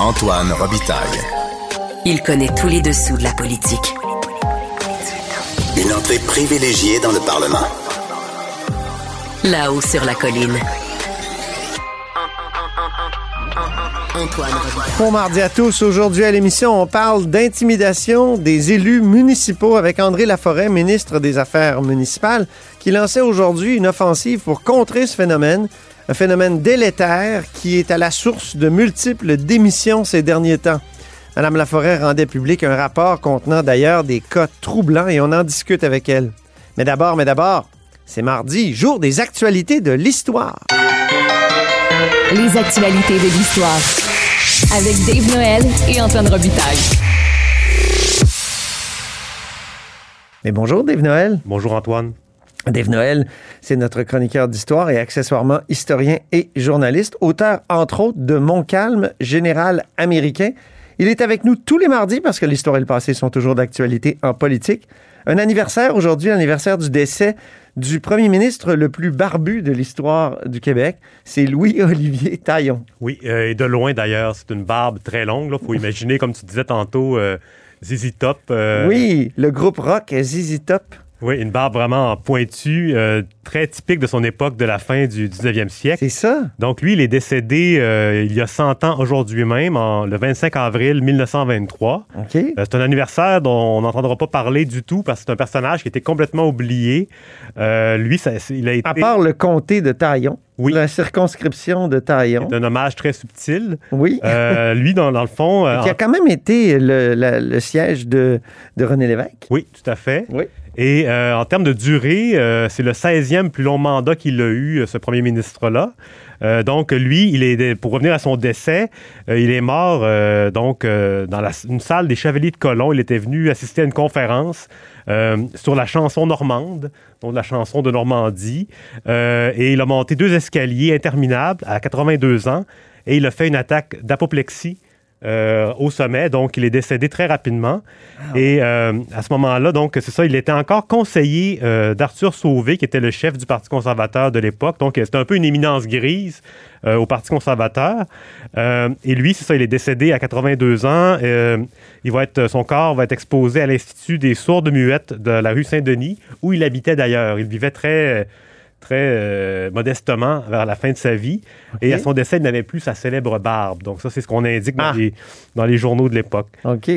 Antoine Robitaille. Il connaît tous les dessous de la politique. Une entrée privilégiée dans le Parlement. Là-haut sur la colline. Antoine Robitaille. Bon mardi à tous. Aujourd'hui à l'émission, on parle d'intimidation des élus municipaux avec André Laforêt, ministre des Affaires municipales, qui lançait aujourd'hui une offensive pour contrer ce phénomène, un phénomène délétère qui est à la source de multiples démissions ces derniers temps. Madame Laforêt rendait public un rapport contenant d'ailleurs des cas troublants et on en discute avec elle. Mais d'abord, mais d'abord, c'est mardi, jour des actualités de l'histoire. Les actualités de l'histoire. Avec Dave Noël et Antoine Robitaille. Mais bonjour Dave Noël. Bonjour Antoine. Dave Noël, c'est notre chroniqueur d'histoire et accessoirement historien et journaliste, auteur entre autres de Montcalm, général américain. Il est avec nous tous les mardis parce que l'histoire et le passé sont toujours d'actualité en politique. Un anniversaire aujourd'hui, l'anniversaire du décès du premier ministre le plus barbu de l'histoire du Québec, c'est Louis-Olivier Taillon. Oui, euh, et de loin d'ailleurs, c'est une barbe très longue. Il faut imaginer, comme tu disais tantôt, euh, ZZ Top. euh, Oui, le groupe rock ZZ Top. Oui, une barbe vraiment pointue, euh, très typique de son époque de la fin du 19e siècle. C'est ça? Donc lui, il est décédé euh, il y a 100 ans aujourd'hui même, en- le 25 avril 1923. OK. Euh, c'est un anniversaire dont on n'entendra pas parler du tout parce que c'est un personnage qui était complètement oublié. Lui, ça- c'est- il a été À part le comté de Taillon, Oui. la circonscription de Taillon. un hommage très subtil. Oui. Euh, lui, dans, dans le fond... qui a quand même été le, la- le siège de, de René Lévesque. Oui, tout à fait. Oui. Et euh, en termes de durée, euh, c'est le 16e plus long mandat qu'il a eu, euh, ce premier ministre-là. Euh, donc, lui, il est, pour revenir à son décès, il est mort donc dans une salle des Chevaliers de Colomb. Il était venu assister à une conférence sur la chanson normande, donc la chanson de Normandie. Et il a monté deux escaliers interminables à 82 ans et il a fait une attaque d'apoplexie euh, au sommet. Donc, il est décédé très rapidement. Et euh, à ce moment-là, donc, c'est ça, il était encore conseiller euh, d'Arthur Sauvé, qui était le chef du Parti conservateur de l'époque. Donc, c'était un peu une éminence grise au Parti conservateur. Et lui, c'est ça, il est décédé à 82 ans. Il va être, son corps va être exposé à l'Institut des sourdes muettes de la rue Saint-Denis, où il habitait d'ailleurs. Il vivait très très euh, modestement vers la fin de sa vie. Et à son décès, il n'avait plus sa célèbre barbe. Donc ça, c'est ce qu'on indique dans, Ah. les, dans les journaux de l'époque.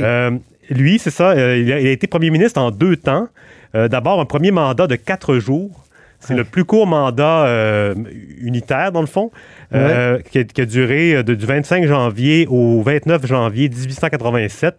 Euh, lui, c'est ça, euh, il, a, il a été premier ministre en deux temps. D'abord, un premier mandat de quatre jours. C'est le plus court mandat euh, unitaire, dans le fond, euh, qui, a, qui a duré de- du 25 janvier au 29 janvier 1887.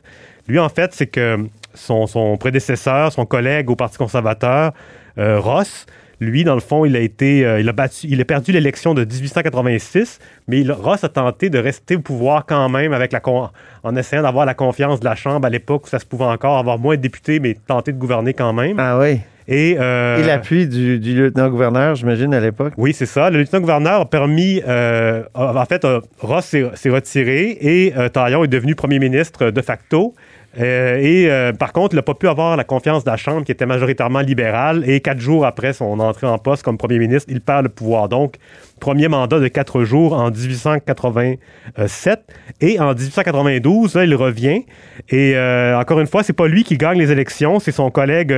Lui, en fait, c'est que son, son prédécesseur, son collègue au Parti conservateur, euh, Ross, lui, dans le fond, il a été, euh, il a battu, il a perdu l'élection de 1886, mais il- Ross a tenté de rester au pouvoir quand même avec la con- en essayant d'avoir la confiance de la Chambre à l'époque où ça se pouvait encore avoir moins de députés, mais tenter de gouverner quand même. ah oui. Et, euh, Et l'appui du, du lieutenant-gouverneur, j'imagine, à l'époque. oui, c'est ça. Le lieutenant-gouverneur a permis. euh, en fait, Ross s'est retiré et Taillon est devenu premier ministre de facto. Euh, et euh, par contre, il n'a pas pu avoir la confiance de la Chambre qui était majoritairement libérale. Et quatre jours après son entrée en poste comme premier ministre, il perd le pouvoir. Donc, premier mandat de quatre jours en 1887. Et en 1892, là, il revient. Et euh, encore une fois, c'est pas lui qui gagne les élections, c'est son collègue.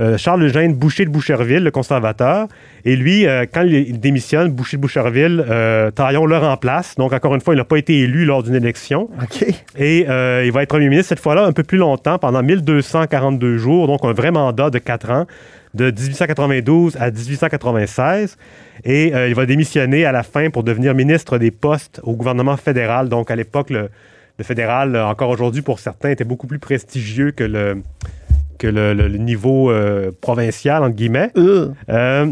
Euh, Charles Eugène Boucher de Boucherville, le conservateur. Et lui, euh, quand il, démissionne, Boucher de Boucherville, euh, Taillon le remplace. Donc, encore une fois, il n'a pas été élu lors d'une élection. OK. Et euh, il va être premier ministre cette fois-là un peu plus longtemps, pendant 1242 jours, donc un vrai mandat de 4 ans, de 1892 à 1896. Et il va démissionner à la fin pour devenir ministre des Postes au gouvernement fédéral. Donc, à l'époque, le, le fédéral, encore aujourd'hui pour certains, était beaucoup plus prestigieux que le, que le, le- le niveau euh, provincial, entre guillemets. Euh. Euh,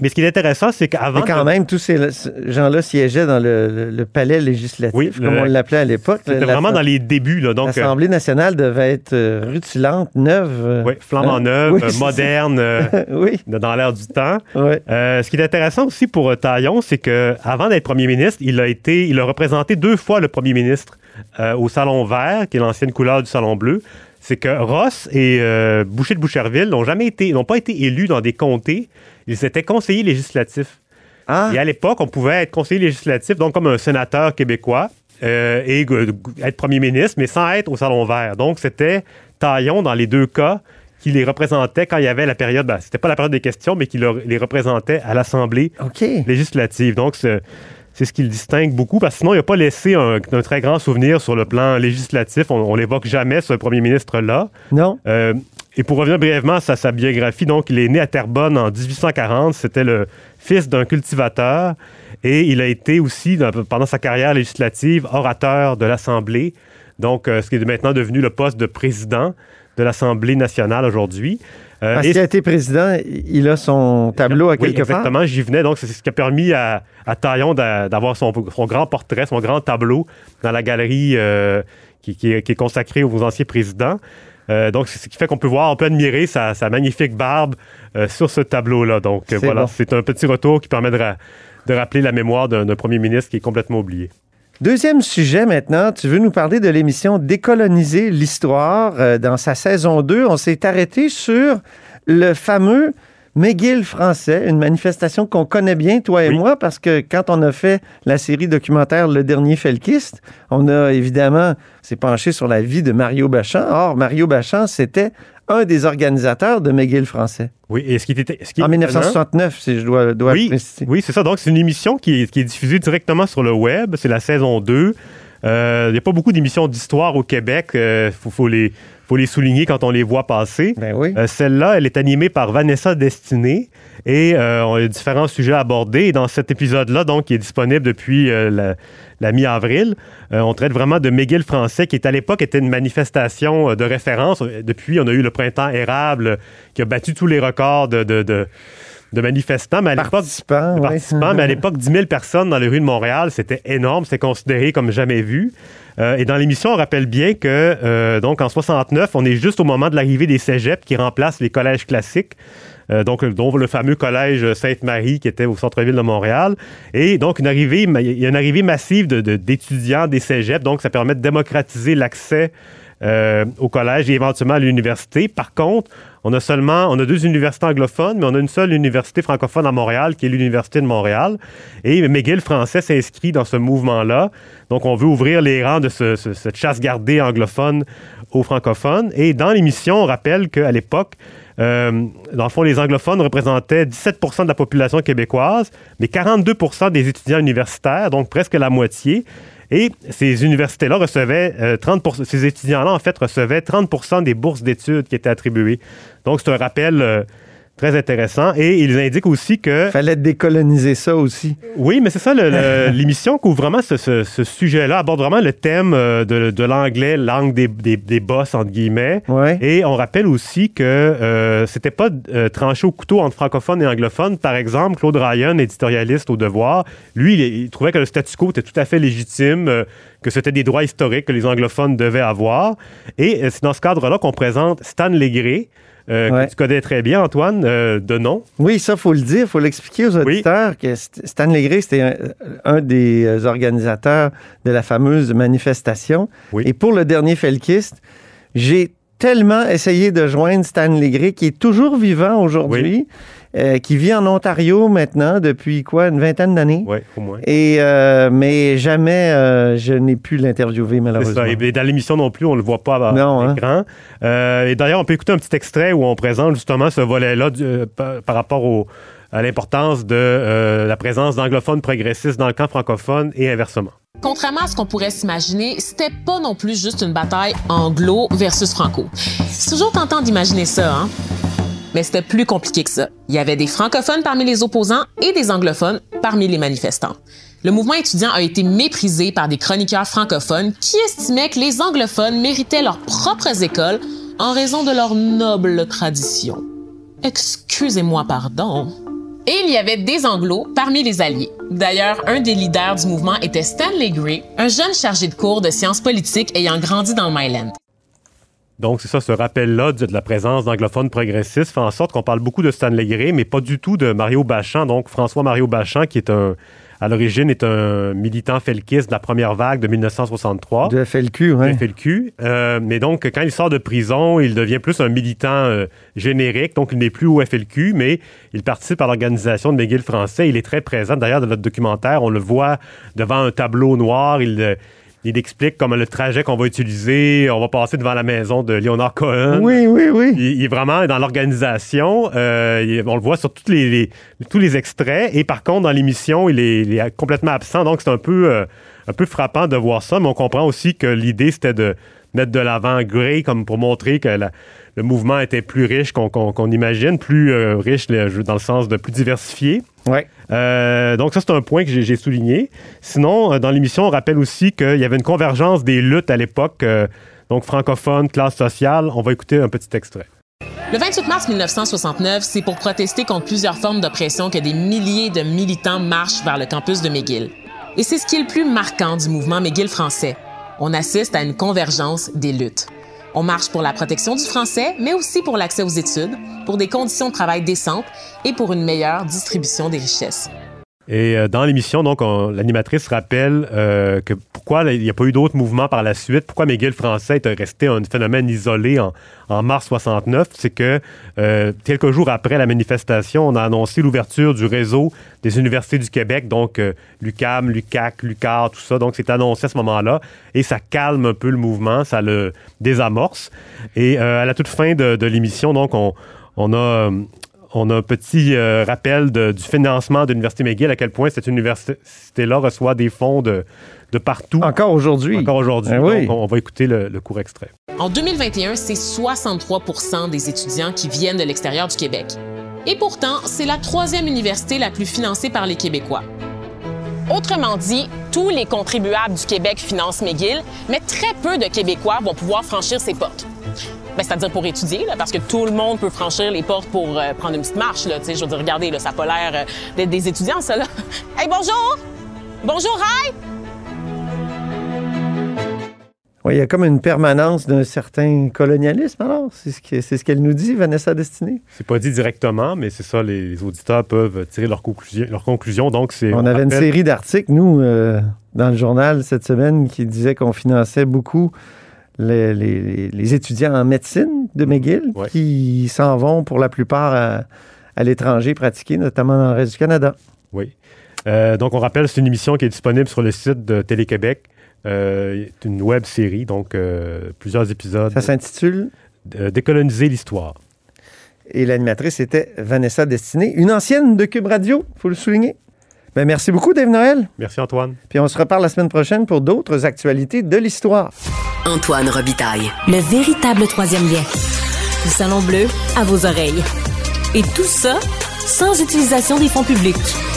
mais ce qui est intéressant, c'est qu'avant... Mais quand même, tous ces gens-là siégeaient dans le, le- le palais législatif, Oui, comme le- on l'appelait à l'époque. C'était vraiment dans les débuts, là. Donc, L'Assemblée nationale devait être rutilante, neuve. oui, flambant hein? neuve, Oui, moderne, oui, dans l'air du temps. oui. Euh, ce qui est intéressant aussi pour Taillon, c'est que avant d'être premier ministre, il a été, il a représenté deux fois le premier ministre euh, au Salon Vert, qui est l'ancienne couleur du Salon Bleu. C'est que Ross et euh, Boucher de Boucherville n'ont jamais été, n'ont pas été élus dans des comtés. Ils étaient conseillers législatifs. Ah, Et à l'époque, on pouvait être conseiller législatif, donc comme un sénateur québécois. euh, et euh, être premier ministre, mais sans être au Salon Vert. Donc, c'était Taillon, dans les deux cas, qui les représentait quand il y avait la période, ben, c'était pas la période des questions, mais qui leur- les représentait à l'Assemblée législative. Donc, c'est c'est ce qui le distingue beaucoup, parce que sinon, il n'a pas laissé un, un très grand souvenir sur le plan législatif. On, on l'évoque jamais, ce premier ministre-là. Non? Euh, et pour revenir brièvement à sa, sa biographie, donc, il est né à Terrebonne en 1840. C'était le fils d'un cultivateur et il a été aussi, dans- pendant sa carrière législative, orateur de l'Assemblée. Donc, euh, ce qui est maintenant devenu le poste de président de l'Assemblée nationale aujourd'hui. Euh, Parce qu'il a été président, il a son tableau à oui, quelque part. exactement, j'y venais. Donc, c'est ce qui a permis à, à Taillon d'a- d'avoir son, son grand portrait, son grand tableau dans la galerie euh, qui, qui est, qui est consacrée aux anciens présidents. Euh, donc, c'est ce qui fait qu'on peut voir, on peut admirer sa, sa magnifique barbe euh, sur ce tableau-là. Donc, C'est voilà, bon. c'est un petit retour qui permet de, ra- de rappeler la mémoire d'un premier ministre qui est complètement oublié. Deuxième sujet maintenant, tu veux nous parler de l'émission Décoloniser l'histoire. Euh, dans sa saison 2, on s'est arrêté sur le fameux McGill français, une manifestation qu'on connaît bien, toi et Oui. moi, parce que quand on a fait la série documentaire Le Dernier Felkiste, on a évidemment s'est penché sur la vie de Mario Bachan. Or, Mario Bachan, c'était un des organisateurs de McGill français. Oui, et ce qui était. Ce qui est En étonnant- 1969, si je dois, dois Oui, préciser. oui c'est ça. Donc, c'est une émission qui est, qui est diffusée directement sur le web. C'est la saison 2. Euh, Il n'y a pas beaucoup d'émissions d'histoire au Québec. Il faut, faut les, faut les souligner quand on les voit passer. Ben oui. Euh, Celle-là, elle est animée par Vanessa Destinée et euh, on a différents sujets abordés. Et dans cet épisode-là, donc, qui est disponible depuis euh, la, la mi-avril, on traite vraiment de McGill français, qui est à l'époque était une manifestation de référence. Depuis, on a eu le printemps érable qui a battu tous les records de, de, de- de manifestants. Mais à l'époque, Participants, de ouais. participants, mais à l'époque, 10 000 personnes dans les rues de Montréal, c'était énorme, c'était considéré comme jamais vu. Euh, et dans l'émission, on rappelle bien que, euh, donc, en 69, on est juste au moment de l'arrivée des cégeps qui remplacent les collèges classiques. Euh, donc, dont le fameux collège Sainte-Marie qui était au centre-ville de Montréal. Et donc, une arrivée, il y a une arrivée massive de- de- d'étudiants des cégeps. Donc, ça permet de démocratiser l'accès euh, au collège et éventuellement à l'université. Par contre, on a seulement, a deux universités anglophones, mais on a une seule université francophone à Montréal, qui est l'Université de Montréal. Et McGill français s'inscrit dans ce mouvement-là. Donc, on veut ouvrir les rangs de ce- cette chasse gardée anglophone aux francophones. Et dans l'émission, on rappelle qu'à l'époque, euh, dans le fond, les anglophones représentaient 17% de la population québécoise, mais 42% des étudiants universitaires, donc presque la moitié. Et ces universités-là recevaient euh, 30 ces étudiants-là, en fait, recevaient 30% des bourses d'études qui étaient attribuées. Donc, c'est un rappel euh, très intéressant. Et ils indiquent aussi que... Fallait décoloniser ça aussi. Oui, mais c'est ça, l'émission couvre vraiment ce, ce- ce sujet-là, aborde vraiment le thème euh, de, de l'anglais, langue des, des, des boss, entre guillemets. Ouais. Et on rappelle aussi que euh, c'était pas euh, tranché au couteau entre francophones et anglophones. Par exemple, Claude Ryan, éditorialiste au Devoir, lui, il, il trouvait que le statu quo était tout à fait légitime, euh, que c'était des droits historiques que les anglophones devaient avoir. Et euh, c'est dans ce cadre-là qu'on présente Stan Legré, euh, Ouais. que tu connais très bien, Antoine, euh, de nom. Oui, ça, faut le dire, faut l'expliquer aux auditeurs que St- Stan Legré, c'était un, un des euh, organisateurs de la fameuse manifestation. Oui. Et pour le dernier Felkiste, j'ai tellement essayé de joindre Stan Legré, qui est toujours vivant aujourd'hui, euh, qui vit en Ontario maintenant depuis quoi, une vingtaine d'années. Oui, au moins. Et euh, mais jamais euh, je n'ai pu l'interviewer C'est malheureusement. ça. Et dans l'émission non plus, on le voit pas à hein. l'écran. Euh, et d'ailleurs, on peut écouter un petit extrait où on présente justement ce volet-là euh, par, par rapport au- à l'importance de euh, la présence d'anglophones progressistes dans le camp francophone et inversement. Contrairement à ce qu'on pourrait s'imaginer, c'était pas non plus juste une bataille anglo versus franco. C'est toujours tentant d'imaginer ça, hein? Mais c'était plus compliqué que ça. Il y avait des francophones parmi les opposants et des anglophones parmi les manifestants. Le mouvement étudiant a été méprisé par des chroniqueurs francophones qui estimaient que les anglophones méritaient leurs propres écoles en raison de leur noble tradition. Excusez-moi, pardon. Et il y avait des Anglos parmi les alliés. D'ailleurs, un des leaders du mouvement était Stanley Gray, un jeune chargé de cours de sciences politiques ayant grandi dans le Myland. Donc, c'est ça, ce rappel-là de de la présence d'anglophones progressistes fait en sorte qu'on parle beaucoup de Stanley Gray, mais pas du tout de Mario Bachan. Donc, François Mario Bachan, qui est un, à l'origine, est un militant felkiste de la première vague de 1963. De FLQ, ouais. de FLQ. Euh, mais donc, quand il sort de prison, il devient plus un militant euh, générique. Donc, il n'est plus au FLQ, mais il participe à l'organisation de McGill français. Il est très présent. D'ailleurs, dans notre documentaire, on le voit devant un tableau noir. Il, euh, il explique comme le trajet qu'on va utiliser. On va passer devant la maison de Leonard Cohen. Oui, oui, oui. Il, il est vraiment dans l'organisation. Euh, on le voit sur toutes les, les- tous les extraits. Et par contre, dans l'émission, il est, il est complètement absent. Donc, c'est un peu, euh, un peu frappant de voir ça. Mais on comprend aussi que l'idée, c'était de mettre de l'avant Gray comme pour montrer que la- le mouvement était plus riche qu'on imagine, plus euh, riche dans le sens de plus diversifié. Ouais. Euh, donc ça, c'est un point que j'ai souligné. Sinon, euh, dans l'émission, on rappelle aussi qu'il y avait une convergence des luttes à l'époque, euh, donc francophone, classe sociale. On va écouter un petit extrait. Le 28 mars 1969, c'est pour protester contre plusieurs formes d'oppression que des milliers de militants marchent vers le campus de McGill. Et c'est ce qui est le plus marquant du mouvement McGill français. On assiste à une convergence des luttes. On marche pour la protection du français, mais aussi pour l'accès aux études, pour des conditions de travail décentes et pour une meilleure distribution des richesses. Et euh, dans l'émission, donc, on- l'animatrice rappelle euh, que pourquoi il n'y a pas eu d'autres mouvements par la suite, pourquoi McGill français est resté un phénomène isolé en, en mars 69, c'est que euh, quelques jours après la manifestation, on a annoncé l'ouverture du réseau des universités du Québec, donc l'UCAM, l'UCAC, l'UCAR, tout ça. Donc, c'est annoncé à ce moment-là et ça calme un peu le mouvement, ça le désamorce. Et à la toute fin de, l'émission, donc, on, on a... on a un petit euh, rappel de- du financement de l'Université McGill, à quel point cette université-là reçoit des fonds de, de partout. Encore aujourd'hui. Encore aujourd'hui. Ah oui. Donc, on, on va écouter le, le court extrait. En 2021, c'est 63% des étudiants qui viennent de l'extérieur du Québec. Et pourtant, c'est la troisième université la plus financée par les Québécois. Autrement dit, tous les contribuables du Québec financent McGill, mais très peu de Québécois vont pouvoir franchir ces portes. Ben, C'est-à-dire pour étudier, là, parce que tout le monde peut franchir les portes pour euh, prendre une petite marche. Là, je veux dire, regardez, là, ça n'a pas l'air euh, d'être des étudiants, ça. Là. Hey, bonjour! Bonjour, hi! Oui, il y a comme une permanence d'un certain colonialisme, alors. C'est ce que- c'est ce qu'elle nous dit, Vanessa Destinée. C'est pas dit directement, mais c'est ça, les, les auditeurs peuvent tirer leurs conclusions. Donc, c'est. On avait une série d'articles, nous, euh, dans le journal cette semaine, qui disait qu'on finançait beaucoup les, les- les étudiants en médecine de McGill Ouais. qui s'en vont pour la plupart à, à l'étranger pratiquer, notamment dans le reste du Canada. Oui. Euh, donc, on rappelle, c'est une émission qui est disponible sur le site de Télé-Québec. Euh, c'est une web série, donc euh, plusieurs épisodes. Ça s'intitule Euh, Décoloniser l'histoire. et l'animatrice était Vanessa Destinée, une ancienne de Cube Radio, faut le souligner. Ben, merci beaucoup, Dave Noël. Merci, Antoine. Puis on se reparle la semaine prochaine pour d'autres actualités de l'histoire. Antoine Robitaille. Le véritable troisième lien. Du Salon Bleu à vos oreilles. Et tout ça sans utilisation des fonds publics.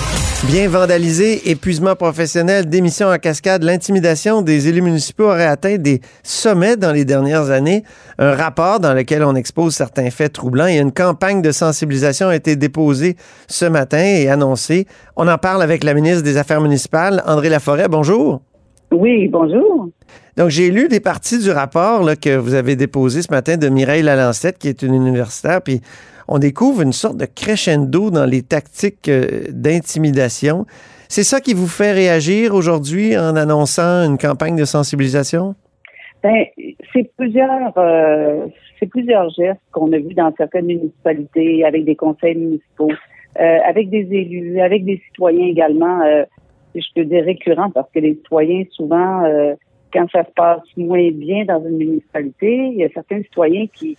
Bien vandalisé, épuisement professionnel, démission en cascade, l'intimidation des élus municipaux aurait atteint des sommets dans les dernières années. Un rapport dans lequel on expose certains faits troublants et une campagne de sensibilisation a été déposée ce matin et annoncée. On en parle avec la ministre des Affaires municipales, André Laforêt. Bonjour. Oui, bonjour. Donc, j'ai lu des parties du rapport là, que vous avez déposé ce matin de Mireille Lalancette, qui est une universitaire, puis on découvre une sorte de crescendo dans les tactiques euh, d'intimidation. C'est ça qui vous fait réagir aujourd'hui en annonçant une campagne de sensibilisation? Ben, c'est plusieurs, euh, gestes qu'on a vus dans certaines municipalités, avec des conseils municipaux, euh, avec des élus, avec des citoyens également. je peux dire récurrents parce que les citoyens souvent, quand ça se passe moins bien dans une municipalité, il y a certains citoyens qui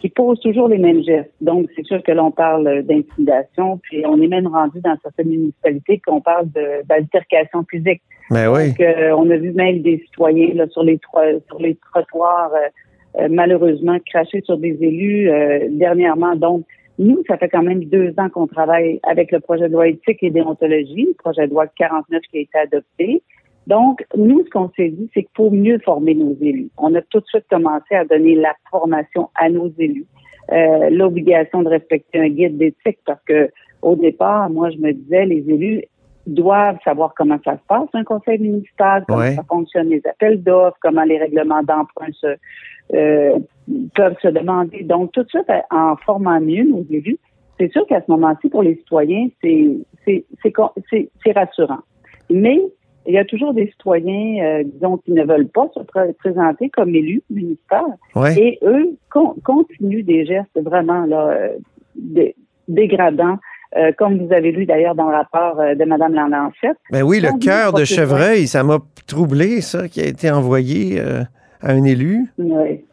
qui posent toujours les mêmes gestes. Donc, c'est sûr que l'on parle d'intimidation, puis on est même rendu dans certaines municipalités qu'on parle d'altercation physique. Ben oui. Donc, euh, on a vu même des citoyens là, sur les sur les trottoirs, euh, euh, malheureusement, cracher sur des élus euh, dernièrement. Donc, nous, ça fait quand même deux ans qu'on travaille avec le projet de loi éthique et déontologie, le projet de loi 49 qui a été adopté. Donc, nous, ce qu'on s'est dit, c'est qu'il faut mieux former nos élus. On a tout de suite commencé à donner la formation à nos élus, euh, l'obligation de respecter un guide d'éthique parce que au départ, moi, je me disais, les élus doivent savoir comment ça se passe, un conseil municipal, comment Ouais. ça fonctionne les appels d'offres, comment les règlements d'emprunt se, euh, peuvent se demander. Donc, tout de suite, en formant mieux nos élus, c'est sûr qu'à ce moment-ci, pour les citoyens, c'est c'est c'est con- c'est- c'est rassurant. Mais il y a toujours des citoyens, euh, disons, qui ne veulent pas se pré- présenter comme élus municipaux. Ouais. Et eux con- continuent des gestes vraiment là, euh, dé- dégradants euh, comme vous avez lu d'ailleurs dans le rapport de Mme Landancette. Ben oui, le cœur de chevreuil, ça m'a troublé, ça, qui a été envoyé à un élu. Oui.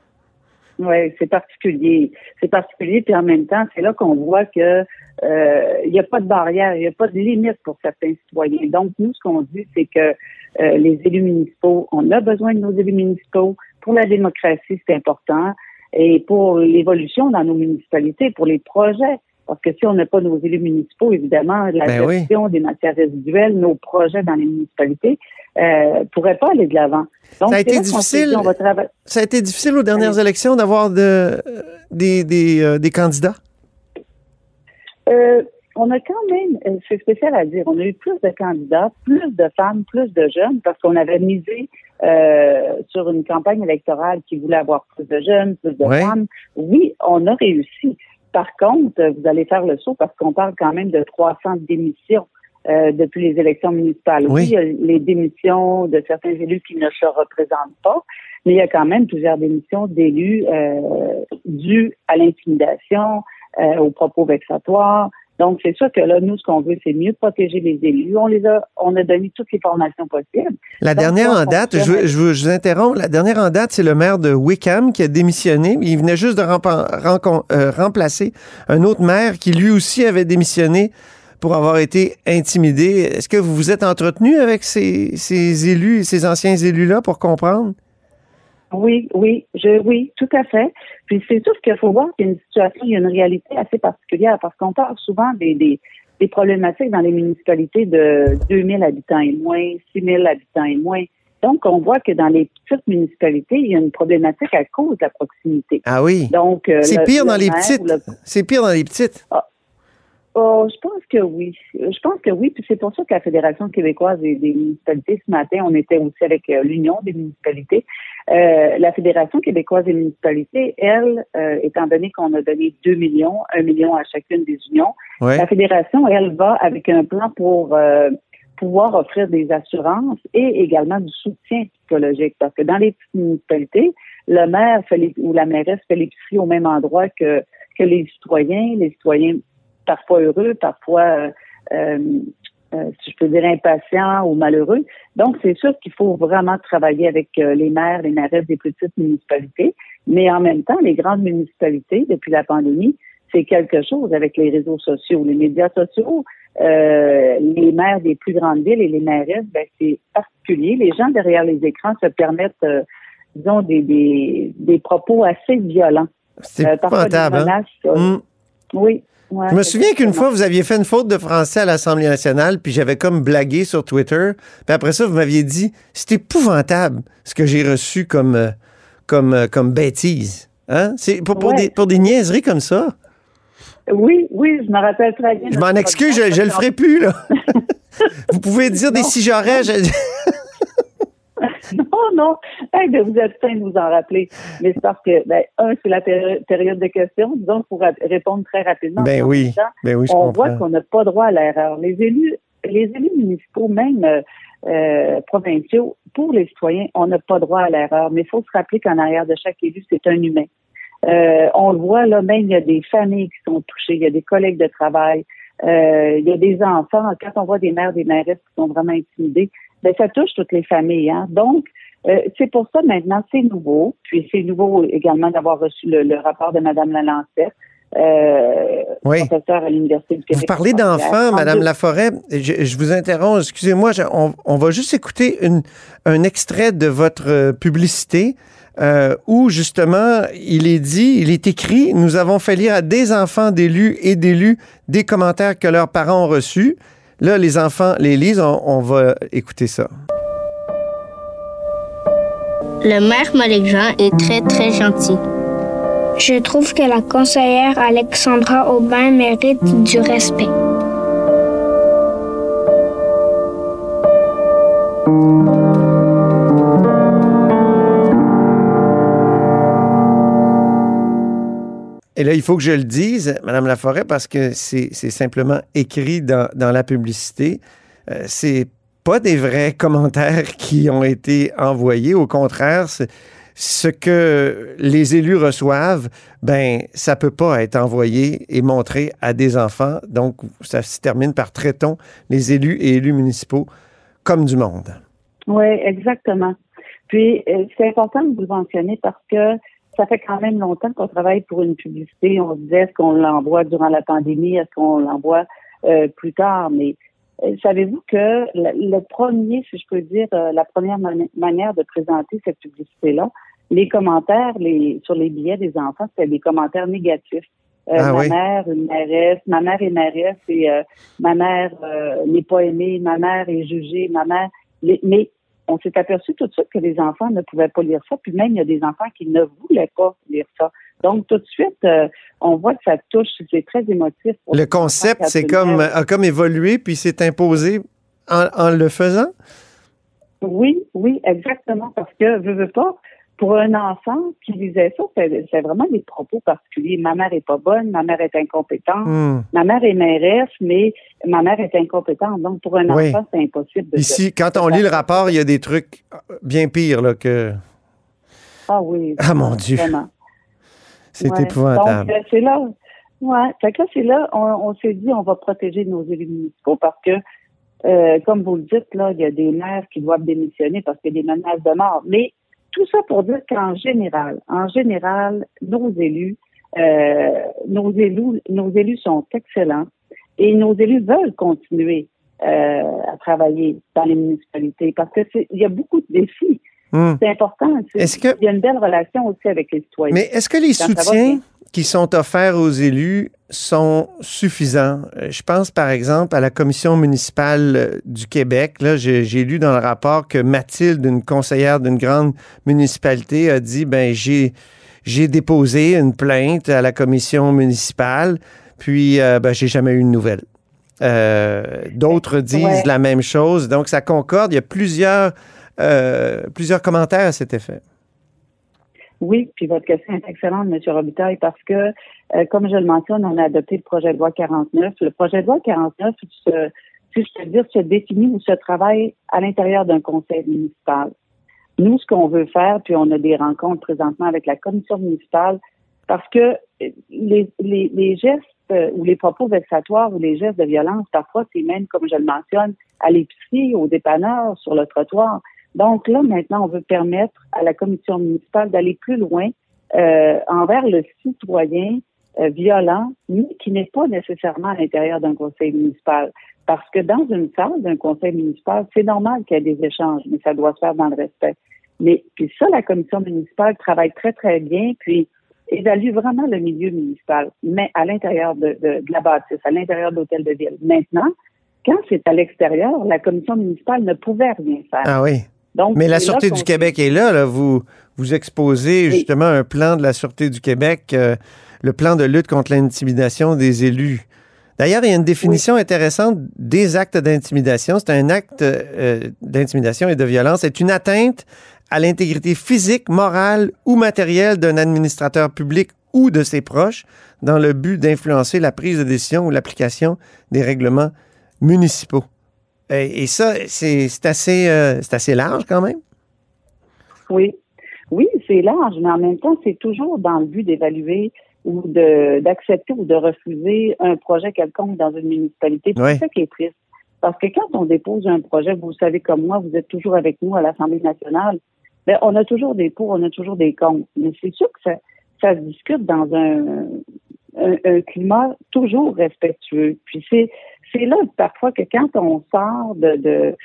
Oui, c'est particulier. C'est particulier, puis en même temps, c'est là qu'on voit que euh, il n'y a pas de barrière, il n'y a pas de limite pour certains citoyens. Donc, nous, ce qu'on dit, c'est que euh, les élus municipaux, on a besoin de nos élus municipaux. Pour la démocratie, c'est important. Et pour l'évolution dans nos municipalités, pour les projets. Parce que si on n'a pas nos élus municipaux, évidemment, la Ben oui. gestion des matières résiduelles, nos projets dans les municipalités euh, pourraient pas aller de l'avant. Donc, Ça a été difficile. dit, on va trava- Ça a été difficile aux dernières élections d'avoir de, euh, des, des, euh, des candidats? Euh, on a quand même, euh, c'est spécial à dire, on a eu plus de candidats, plus de femmes, plus de jeunes, parce qu'on avait misé euh, sur une campagne électorale qui voulait avoir plus de jeunes, plus de Ouais. femmes. Oui, on a réussi. Par contre, vous allez faire le saut parce qu'on parle quand même de 300 démissions euh, depuis les élections municipales. Oui. il y a les démissions de certains élus qui ne se représentent pas, mais il y a quand même plusieurs démissions d'élus euh, dues à l'intimidation, euh, aux propos vexatoires. Donc, c'est sûr que là, nous, ce qu'on veut, c'est mieux protéger les élus. On les a, on a donné toutes les formations possibles. La Donc, dernière en date, je, veux- je, veux- je vous interromps, la dernière en date, c'est le maire de Wickham qui a démissionné. Il venait juste de euh, remplacer un autre maire qui lui aussi avait démissionné pour avoir été intimidé. Est-ce que vous vous êtes entretenu avec ces, ces élus, ces anciens élus-là pour comprendre? Oui, oui, je, oui, tout à fait. Puis c'est sûr qu'il faut voir qu'il y a une situation, il y a une réalité assez particulière parce qu'on parle souvent des, des, des problématiques dans les municipalités de 2000 habitants et moins, 6000 habitants et moins. Donc, on voit que dans les petites municipalités, il y a une problématique à cause de la proximité. Ah oui. Donc, euh, C'est pire le dans les petites. le- C'est pire dans les petites. Oh, je pense que oui. Je pense que oui. Puis c'est pour ça que la Fédération québécoise des, des municipalités, ce matin, on était aussi avec euh, l'Union des municipalités. Euh, la Fédération québécoise des municipalités, elle, euh, étant donné qu'on a donné 2 millions, 1 million à chacune des unions, Ouais. la Fédération, elle, va avec un plan pour euh, pouvoir offrir des assurances et également du soutien psychologique. Parce que dans les petites municipalités, le maire fait les- ou la mairesse fait l'épicerie au même endroit que, que les citoyens. Les citoyens parfois heureux, parfois, euh, euh, euh, si je peux dire, impatients ou malheureux. Donc, c'est sûr qu'il faut vraiment travailler avec euh, les maires, les mairesses des petites municipalités, mais en même temps, les grandes municipalités, depuis la pandémie, c'est quelque chose avec les réseaux sociaux, les médias sociaux, euh, les maires des plus grandes villes et les mairesses, ben, c'est particulier. Les gens derrière les écrans se permettent, euh, disons, des, des, des propos assez violents. C'est Euh, parfois des hein? Oui. ouais, Je me souviens qu'une fois, vous aviez fait une faute de français à l'Assemblée nationale, puis j'avais comme blagué sur Twitter. Puis après ça, vous m'aviez dit, c'est épouvantable ce que j'ai reçu comme, euh, comme, euh, comme bêtise. Hein? C'est pour, pour Ouais. des, pour des niaiseries comme ça? Oui, oui, je me rappelle très bien. Je m'en excuse, je, je le ferai plus, là. vous pouvez dire des si j'aurais. je- Non, non. De vous sain de vous en rappeler. Mais c'est parce que, ben, un, c'est la péri- période de questions. Disons, pour répondre très rapidement. Ben En oui, temps, ben oui, je on voit qu'on n'a pas droit à l'erreur. Les élus, les élus municipaux, même euh, euh, provinciaux, pour les citoyens, on n'a pas droit à l'erreur. Mais il faut se rappeler qu'en arrière de chaque élu, c'est un humain. Euh, on le voit là, même il y a des familles qui sont touchées, il y a des collègues de travail, euh, il y a des enfants. Quand on voit des mères, des mairesses qui sont vraiment intimidées, ben ça touche toutes les familles. Hein? Donc, euh, c'est pour ça maintenant, c'est nouveau. Puis c'est nouveau également d'avoir reçu le, le rapport de Mme Lalancette, euh, Oui. professeure à l'Université du Québec. Vous parlez d'enfants, Madame Laforêt. Je, je vous interromps, excusez-moi. on, on va juste écouter une, un extrait de votre euh, publicité euh, où, justement, il est dit, il est écrit, nous avons fait lire à des enfants d'élus et d'élus des commentaires que leurs parents ont reçus. Là, les enfants les lisent. On, on va écouter ça. Le maire Malik Jean est très très gentil. Je trouve que la conseillère Alexandra Aubin mérite du respect. Et là, il faut que je le dise, Madame Laforêt, parce que c'est c'est simplement écrit dans, dans la publicité. Euh, c'est pas des vrais commentaires qui ont été envoyés. Au contraire, ce que les élus reçoivent, ben ça peut pas être envoyé et montré à des enfants. Donc, ça se termine par traitons les élus et élus municipaux comme du monde. Oui, exactement. Puis, euh, c'est important de vous le mentionner parce que ça fait quand même longtemps qu'on travaille pour une publicité. On se disait, est-ce qu'on l'envoie durant la pandémie? Est-ce qu'on l'envoie euh, plus tard? Mais savez-vous que le, premier, si je peux dire, la première manière de présenter cette publicité-là, les commentaires les, sur les billets des enfants, c'était des commentaires négatifs. Ah ma mère, une mairesse, ma mère est mairesse et ma mère n'est pas aimée, ma mère est jugée, ma mère. mais on s'est aperçu tout de suite que les enfants ne pouvaient pas lire ça, puis même il y a des enfants qui ne voulaient pas lire ça. Donc tout de suite, euh, on voit que ça touche, c'est très émotif. Le concept, c'est comme a comme évolué puis s'est imposé en, le faisant? Oui, oui, exactement, parce que je veux pas pour un enfant qui lisait ça, c'est vraiment des propos particuliers. Ma mère est pas bonne, ma mère est incompétente, hmm. ma mère est mairesse, mais ma mère est incompétente. Donc, pour un enfant, c'est impossible. De Ici, quand on lit le rapport, il y a des trucs bien pires là, que... Ah oui. Ah mon Dieu. C'est épouvantable. Donc, c'est là... Ouais, fait que là, c'est là, on, s'est dit, on va protéger nos élus municipaux parce que, euh, comme vous le dites, là, il y a des maires qui doivent démissionner parce qu'il y a des menaces de mort. Mais tout ça pour dire qu'en général, en général, nos élus, euh, nos élus, nos élus sont excellents et nos élus veulent continuer euh, à travailler dans les municipalités parce que il y a beaucoup de défis. Hmm. C'est important. Est-ce que il y a une belle relation aussi avec les citoyens. Mais est-ce que les soutiens qui sont offerts aux élus sont suffisants? Euh, je pense par exemple à la commission municipale euh, du Québec. Là, j'ai lu dans le rapport que Mathilde, une conseillère d'une grande municipalité, a dit ben j'ai j'ai déposé une plainte à la commission municipale, puis euh, ben, j'ai jamais eu de nouvelles. D'autres disent la même chose, donc ça concorde. Il y a plusieurs plusieurs commentaires à cet effet. Oui, puis votre question est excellente, M. Robitaille, parce que, euh, comme je le mentionne, on a adopté le projet de loi 49. Le projet de loi 49, si je peux dire, se définit ou se travaille à l'intérieur d'un conseil municipal. Nous, ce qu'on veut faire, puis on a des rencontres présentement avec la commission municipale, parce que euh, les, les, gestes euh, ou les propos vexatoires ou les gestes de violence, parfois, c'est même, comme je le mentionne, à l'épicerie, au dépanneur, sur le trottoir. Donc là, maintenant, on veut permettre à la commission municipale d'aller plus loin euh, envers le citoyen euh, violent, mais qui n'est pas nécessairement à l'intérieur d'un conseil municipal. Parce que dans une salle d'un conseil municipal, c'est normal qu'il y ait des échanges, mais ça doit se faire dans le respect. Mais puis ça, la commission municipale travaille très, très bien, puis évalue vraiment le milieu municipal, mais à l'intérieur de, de, de la bâtisse, à l'intérieur de l'hôtel de ville. Maintenant, quand c'est à l'extérieur, la commission municipale ne pouvait rien faire. Ah oui. Mais la Sûreté du Québec est là, là. Vous, vous exposez justement un plan de la Sûreté du Québec, euh, le plan de lutte contre l'intimidation des élus. D'ailleurs, il y a une définition intéressante des actes d'intimidation. C'est un acte euh, d'intimidation et de violence. C'est une atteinte à l'intégrité physique, morale ou matérielle d'un administrateur public ou de ses proches dans le but d'influencer la prise de décision ou l'application des règlements municipaux. Et, ça, c'est assez, euh, assez large quand même? Oui. Oui, c'est large, mais en même temps, c'est toujours dans le but d'évaluer ou d'accepter ou de refuser un projet quelconque dans une municipalité. C'est ça qui est triste. Parce que quand on dépose un projet, vous savez comme moi, vous êtes toujours avec nous à l'Assemblée nationale, ben, on a toujours des pour, on a toujours des contre. Mais c'est sûr que ça, ça se discute dans un, un, climat toujours respectueux. Puis c'est c'est là parfois que quand on sort de, de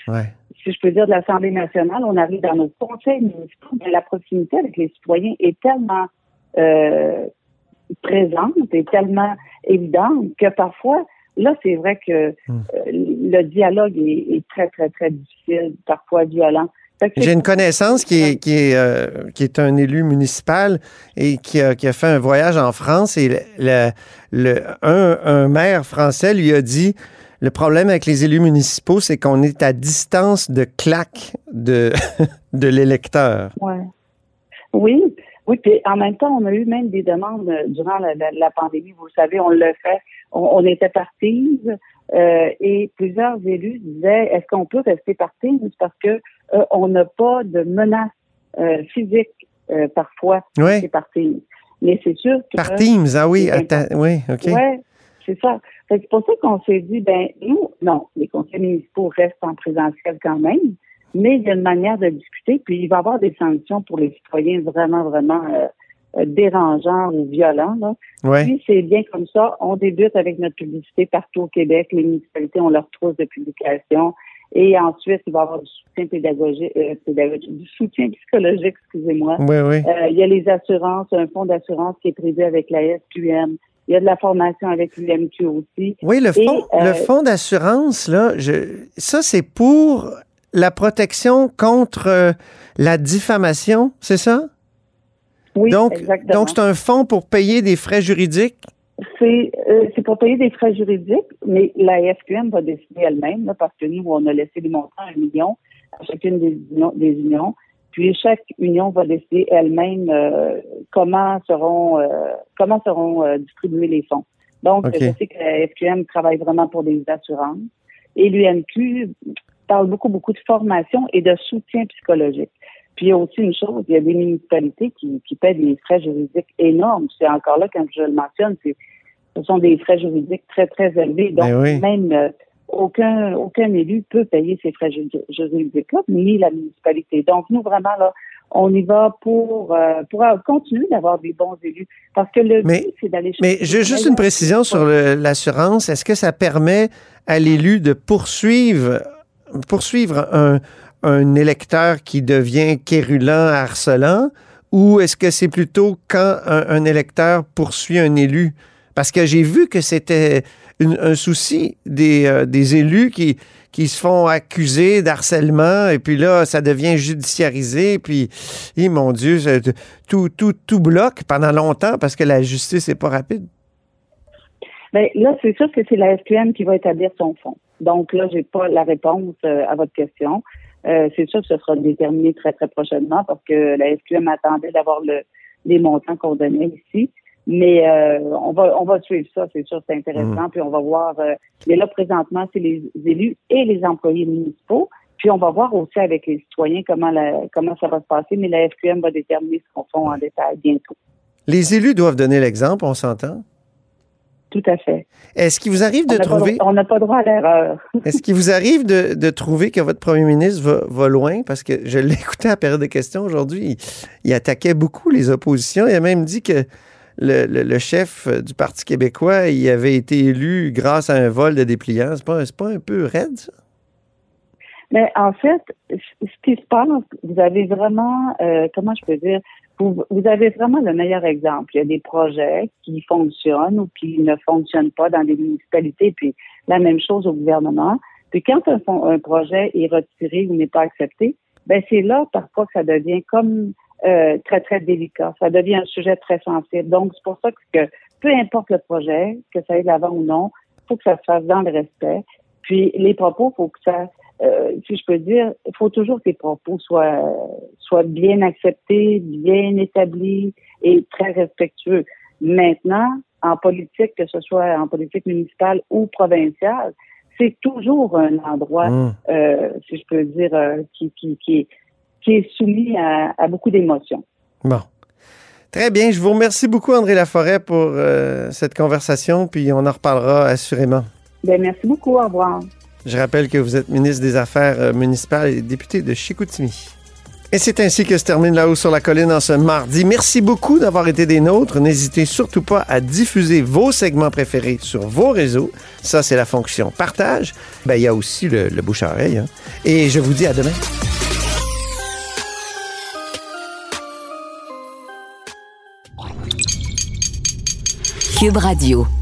si je peux dire, de l'Assemblée nationale, on arrive dans nos conseils municipaux, mais la proximité avec les citoyens est tellement euh, présente et tellement évidente que parfois, là, c'est vrai que hmm. euh, le dialogue est, est, très, très, très difficile, parfois violent. J'ai une connaissance qui est, qui, est, euh, qui est un élu municipal et qui a, qui a fait un voyage en France et le, le, un, un maire français lui a dit le problème avec les élus municipaux, c'est qu'on est à distance de claque de, de l'électeur. Ouais. Oui, oui, puis en même temps, on a eu même des demandes euh, durant la, la, pandémie. Vous le savez, on le fait. On, était partis euh, et plusieurs élus disaient est-ce qu'on peut rester partis parce que euh, on n'a pas de menace euh, physique euh, parfois. Ouais. C'est par Teams. Mais c'est sûr que... Par Teams, ah oui, attends, oui, OK. Ouais, c'est ça. C'est pour ça qu'on s'est dit, ben nous, non, les conseils municipaux restent en présentiel quand même, mais il y a une manière de discuter, puis il va y avoir des sanctions pour les citoyens vraiment, vraiment euh, euh, dérangeants ou violents. Là. Ouais. Puis c'est bien comme ça. On débute avec notre publicité partout au Québec. Les municipalités ont leur trousse de publication. Et ensuite, il va y avoir du soutien pédagogique, euh, pédagogique du soutien psychologique, excusez-moi. Oui, oui. Euh, il y a les assurances, un fonds d'assurance qui est prévu avec la SQM. Il y a de la formation avec l'UMQ aussi. Oui, le Et, fonds, euh, le fonds d'assurance, là, je, ça, c'est pour la protection contre euh, la diffamation, c'est ça? Oui, donc, exactement. donc c'est un fonds pour payer des frais juridiques? C'est euh, pour payer des frais juridiques, mais la FQM va décider elle-même, parce que nous, on a laissé les montants un million à chacune des unions, des unions. Puis chaque union va décider elle-même euh, comment seront comment seront distribués les fonds. Donc, je sais que la FQM travaille vraiment pour des assurances. Et l'UMQ parle beaucoup, beaucoup de formation et de soutien psychologique. Puis il y a aussi une chose, il y a des municipalités qui, qui paient des frais juridiques énormes. C'est encore là, quand je le mentionne, c'est ce sont des frais juridiques très, très élevés. Donc, Ben oui. même euh, aucun, aucun élu peut payer ces frais ju- juridiques-là, ni la municipalité. Donc, nous, vraiment, là, on y va pour, euh, pour continuer d'avoir des bons élus. Parce que le Mais- but, c'est d'aller Mais chercher j'ai des juste une précision sur l'assurance. Est-ce que ça permet à l'élu de poursuivre, poursuivre un, électeur qui devient quérulant, harcelant, ou est-ce que c'est plutôt quand un, électeur poursuit un élu? Parce que j'ai vu que c'était un souci des, euh, élus qui, se font accuser d'harcèlement et puis là, ça devient judiciarisé. Puis, mon Dieu, tout, tout, tout bloque pendant longtemps parce que la justice n'est pas rapide. Ben, là, c'est sûr que c'est la SQM qui va établir son fonds. Donc là, j'ai pas la réponse euh, à votre question. Euh, c'est sûr que ce sera déterminé très, très prochainement parce que la SQM attendait d'avoir le, les montants qu'on donnait ici. Mais euh, on va on va suivre ça, c'est sûr, c'est intéressant. Puis on va voir. euh, mais là, présentement, c'est les élus et les employés municipaux. Puis on va voir aussi avec les citoyens comment la, comment ça va se passer. Mais la SQM va déterminer ce qu'on fait en détail bientôt. Les élus doivent donner l'exemple, on s'entend? Tout à fait. Est-ce qu'il vous arrive On de pas, trouver, on n'a pas droit à l'erreur. est-ce qu'il vous arrive de, de trouver que votre premier ministre va, va loin? Parce que je l'ai écouté à la période de questions aujourd'hui. Il, il attaquait beaucoup les oppositions. Il a même dit que le, le- le chef du Parti québécois, il avait été élu grâce à un vol de dépliants. C'est pas, pas un peu raide, ça? Mais en fait, ce qui se passe, vous avez vraiment, euh, comment je peux dire, vous, vous avez vraiment le meilleur exemple. Il y a des projets qui fonctionnent ou qui ne fonctionnent pas dans des municipalités, puis la même chose au gouvernement. Puis quand un, un projet est retiré ou n'est pas accepté, ben c'est là parfois que ça devient comme euh, très très délicat. Ça devient un sujet très sensible. Donc c'est pour ça que peu importe le projet, que ça aille de l'avant ou non, il faut que ça se fasse dans le respect. Puis les propos, faut que ça euh, si je peux dire, il faut toujours que les propos soient, soient bien acceptés, bien établis et très respectueux. Maintenant, en politique, que ce soit en politique municipale ou provinciale, c'est toujours un endroit, Mmh. euh, si je peux dire, euh, qui, qui, qui, est, qui est soumis à, à beaucoup d'émotions. Bon. Très bien. Je vous remercie beaucoup, André Laforêt, pour euh, cette conversation, puis on en reparlera assurément. Bien, merci beaucoup. Au revoir. Je rappelle que vous êtes ministre des Affaires euh, municipales et député de Chicoutimi. Et c'est ainsi que se termine La Haut sur la Colline en ce mardi. Merci beaucoup d'avoir été des nôtres. N'hésitez surtout pas à diffuser vos segments préférés sur vos réseaux. Ça, c'est la fonction partage. Ben, il y a aussi le, bouche à oreille. hein. Et je vous dis à demain. Cube Radio.